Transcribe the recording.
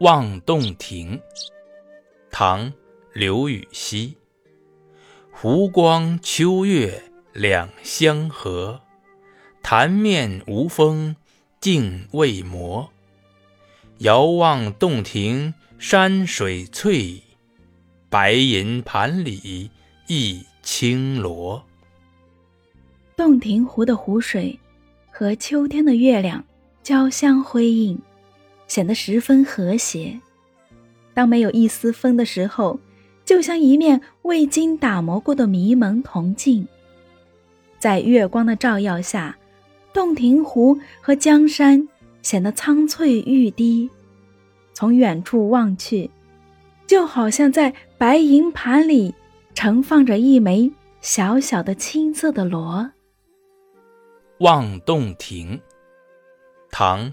望洞庭，唐·刘禹锡。湖光秋月两相和，潭面无风镜未磨。遥望洞庭山水翠，白银盘里一青螺。洞庭湖的湖水和秋天的月亮交相辉映。显得十分和谐。当没有一丝风的时候，就像一面未经打磨过的迷蒙铜镜。在月光的照耀下，洞庭湖和江山显得苍翠欲滴。从远处望去，就好像在白银盘里盛放着一枚小小的青色的螺。望洞庭，唐。